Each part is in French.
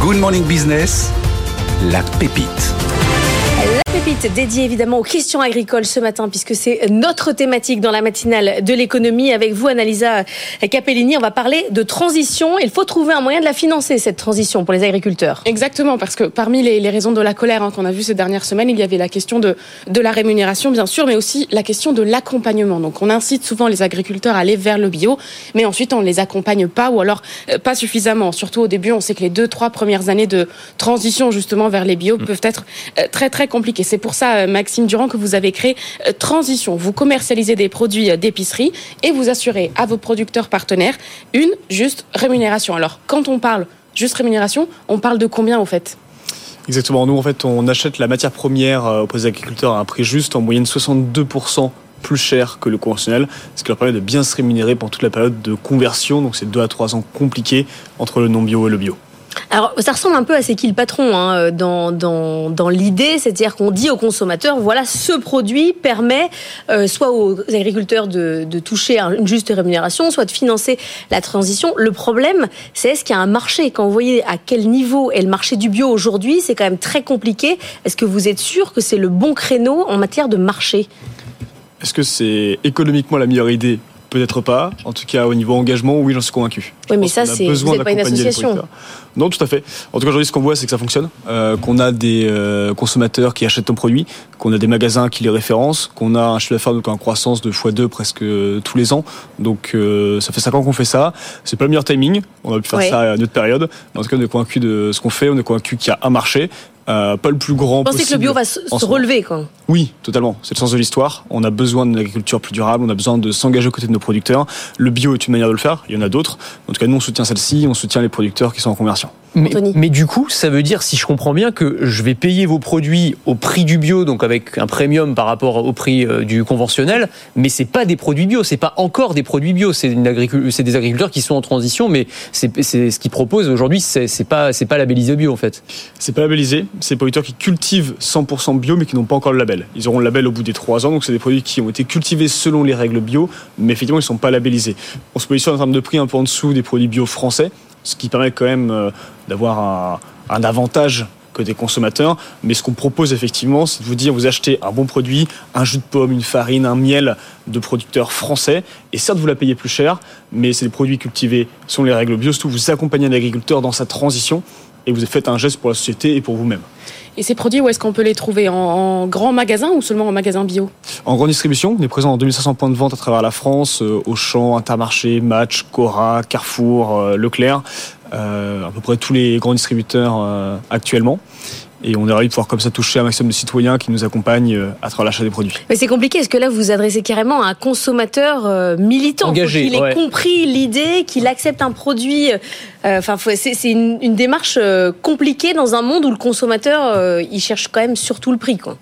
Good Morning Business, la pépite. Pépite dédiée évidemment aux questions agricoles ce matin puisque c'est notre thématique dans la matinale de l'économie. Avec vous, Annalisa Capellini, on va parler de transition. Il faut trouver un moyen de la financer, cette transition pour les agriculteurs. Exactement, parce que parmi les, les raisons de la colère hein, qu'on a vu ces dernières semaines, il y avait la question de, de la rémunération, bien sûr, mais aussi la question de l'accompagnement. Donc on incite souvent les agriculteurs à aller vers le bio, mais ensuite on ne les accompagne pas ou alors euh, pas suffisamment. Surtout au début, on sait que les deux, trois premières années de transition justement vers les bio peuvent être euh, très très compliquées. C'est pour ça, euh, Maxime Durand, que vous avez créé euh, Transition. Vous commercialisez des produits euh, d'épicerie et vous assurez à vos producteurs partenaires une juste rémunération. Alors, quand on parle juste rémunération, on parle de combien au fait? Exactement. Nous, en fait, on achète la matière première des agriculteurs à un prix juste, en moyenne 62% plus cher que le conventionnel, ce qui leur permet de bien se rémunérer pendant toute la période de conversion. Donc, c'est 2 à 3 ans compliqués entre le non-bio et le bio. Alors, ça ressemble un peu à C'est qui le patron dans l'idée, c'est-à-dire qu'on dit aux consommateurs, voilà, ce produit permet euh, soit aux agriculteurs de, de toucher une juste rémunération, soit de financer la transition. Le problème, c'est est-ce qu'il y a un marché? Quand vous voyez à quel niveau est le marché du bio aujourd'hui, c'est quand même très compliqué. Est-ce que vous êtes sûr que c'est le bon créneau en matière de marché? Est-ce que c'est économiquement la meilleure idée Peut-être pas. En tout cas, au niveau engagement, oui, j'en suis convaincu. Oui, mais ça, c'est vous n'êtes pas une association. Non, tout à fait. En tout cas, aujourd'hui, ce qu'on voit, c'est que ça fonctionne. Euh, qu'on a des euh, consommateurs qui achètent ton produit, qu'on a des magasins qui les référencent, qu'on a un chiffre d'affaires donc en croissance de x2 presque euh, tous les ans. Donc, euh, ça fait 5 ans qu'on fait ça. C'est pas le meilleur timing. On a pu faire Ouais. ça à une autre période. Mais en tout cas, on est convaincu de ce qu'on fait. On est convaincu qu'il y a un marché. Euh, pas le plus grand Vous pensez que le bio va se, relever quoi Oui, totalement. C'est le sens de l'histoire. On a besoin d'une agriculture plus durable. On a besoin de s'engager aux côtés de nos producteurs. Le bio est une manière de le faire. Il y en a d'autres. En tout cas, nous, on soutient celle-ci. On soutient les producteurs qui sont en conversion. Mais, du coup, ça veut dire, si je comprends bien, que je vais payer vos produits au prix du bio, donc avec un premium par rapport au prix euh, du conventionnel, mais c'est pas des produits bio, c'est pas encore des produits bio, c'est agricul- des agriculteurs qui sont en transition, mais c'est ce qu'ils proposent aujourd'hui, c'est pas c'est pas labellisé bio en fait. C'est pas labellisé. C'est des producteurs qui cultivent 100% bio, mais qui n'ont pas encore le label. Ils auront le label au bout des 3 ans. Donc, c'est des produits qui ont été cultivés selon les règles bio, mais effectivement, ils ne sont pas labellisés. On se positionne en termes de prix un peu en dessous des produits bio français, ce qui permet quand même euh, d'avoir un, avantage côté consommateur. Mais ce qu'on propose effectivement, c'est de vous dire, vous achetez un bon produit, un jus de pomme, une farine, un miel de producteurs français, et certes, vous la payez plus cher, mais c'est des produits cultivés selon les règles bio. Surtout, vous accompagnez un agriculteur dans sa transition, et vous faites un geste pour la société et pour vous-même. Et ces produits, où est-ce qu'on peut les trouver? En, en grand magasin ou seulement en magasin bio? En grande distribution, on est présent dans 2500 points de vente à travers la France, euh, Auchan, Intermarché, Match, Cora, Carrefour, euh, Leclerc, euh, à peu près tous les grands distributeurs euh, actuellement. Et on est ravis de pouvoir comme ça toucher un maximum de citoyens qui nous accompagnent euh, à travers l'achat des produits. Mais c'est compliqué, est-ce que là vous vous adressez carrément à un consommateur euh, militant? Engagé, qu'il ait ouais. compris l'idée, qu'il accepte un produit. euh, Enfin, c'est une, une démarche compliquée dans un monde où le consommateur il cherche quand même surtout le prix, quoi.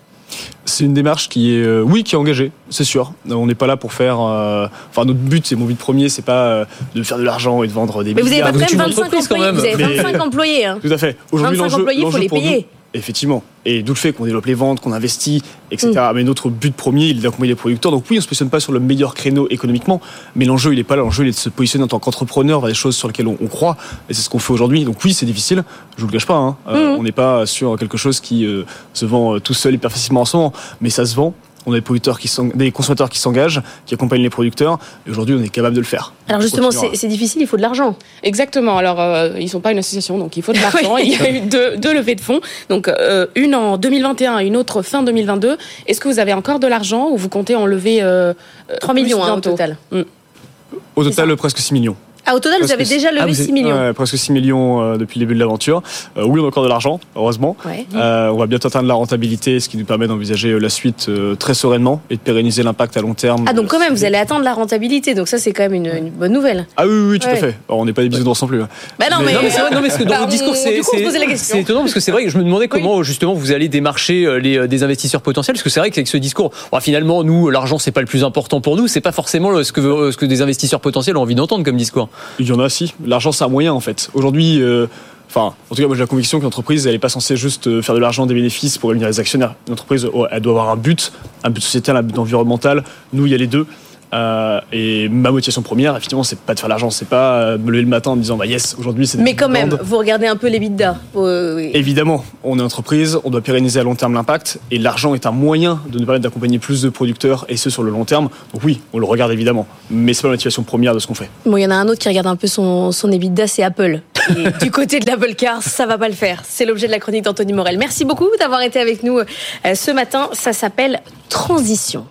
C'est une démarche qui est, euh, oui, qui est engagée, c'est sûr. On n'est pas là pour faire. euh, Enfin, notre but, c'est mon but premier, c'est pas euh, de faire de l'argent et de vendre des Mais vous avez pas de même une 25 entreprise, quand employés. même. Vous avez Mais- 25 employés. Hein. Tout à fait. Aujourd'hui, 25 l'enjeu, employés, faut l'enjeu les pour payer. nous, effectivement, et d'où le fait qu'on développe les ventes, qu'on investit, etc. Mm. Mais notre but premier, il est d'accompagner les producteurs. Donc oui, on se positionne pas sur le meilleur créneau économiquement, mais l'enjeu, il est pas là. L'enjeu, il est de se positionner en tant qu'entrepreneur vers des choses sur lesquelles on, on croit, et c'est ce qu'on fait aujourd'hui. Donc oui, c'est difficile. Je vous le cache pas. Hein. Euh, Mm. On n'est pas sur quelque chose qui euh, se vend euh, tout seul hyper facilement en ce moment, mais ça se vend. On a des producteurs qui des consommateurs qui s'engagent, qui accompagnent les producteurs. Et aujourd'hui, on est capable de le faire. Alors justement, c'est difficile, il faut de l'argent. Exactement. Alors, euh, ils sont pas une association, donc il faut de l'argent. il y a eu deux, deux levées de fonds. Donc, euh, une en 2021 et une autre fin 2022. Est-ce que vous avez encore de l'argent ou vous comptez en lever euh, 3 plus millions hein, au total. Au c'est total, presque 6 millions. Ah, au total, vous avez déjà levé ah, vous 6 êtes- millions. ouais, presque 6 millions euh, depuis le début de l'aventure. Euh, oui, on a encore de l'argent, heureusement. Ouais. Euh, on va bientôt atteindre la rentabilité, ce qui nous permet d'envisager la suite euh, très sereinement et de pérenniser l'impact à long terme. Ah, donc quand même, vous allez atteindre la rentabilité, donc ça, c'est quand même une, une bonne nouvelle. Ah oui, oui, oui, tout Ouais. à fait. Alors, on n'est pas des bisounours non plus. hein. Bah non, Mais- mais, Non mais c'est vrai, non mais parce que dans Bah, votre discours c'est étonnant parce que c'est vrai que je me demandais comment justement vous allez démarcher les euh, des investisseurs potentiels parce que c'est vrai qu'avec ce discours bon, finalement nous l'argent c'est pas le plus important pour nous c'est pas forcément ce que ce que des investisseurs potentiels ont envie d'entendre comme discours. Il y en a, si. L'argent, c'est un moyen, en fait. Aujourd'hui, euh, enfin, en tout cas, moi, j'ai la conviction qu'une entreprise, elle n'est pas censée juste euh, faire de l'argent, des bénéfices pour réunir les actionnaires. Une oh, elle doit avoir un but, un but sociétal, un but environnemental. Nous, il y a les deux. Euh, et ma motivation première, effectivement, c'est pas de faire l'argent, c'est pas euh, me lever le matin en me disant bah yes, aujourd'hui c'est. Mais quand même, vous regardez un peu les. Euh, oui. Évidemment, on est entreprise, on doit pérenniser à long terme l'impact, et l'argent est un moyen de nous permettre d'accompagner plus de producteurs, et ce sur le long terme. Donc oui, on le regarde évidemment, mais c'est pas la motivation première de ce qu'on fait. Bon, il y en a un autre qui regarde un peu son, son EBITDA, c'est Apple. Et du côté de l'Apple Car, ça va pas le faire. C'est l'objet de la chronique d'Anthony Morel. Merci beaucoup d'avoir été avec nous ce matin. Ça s'appelle Transition.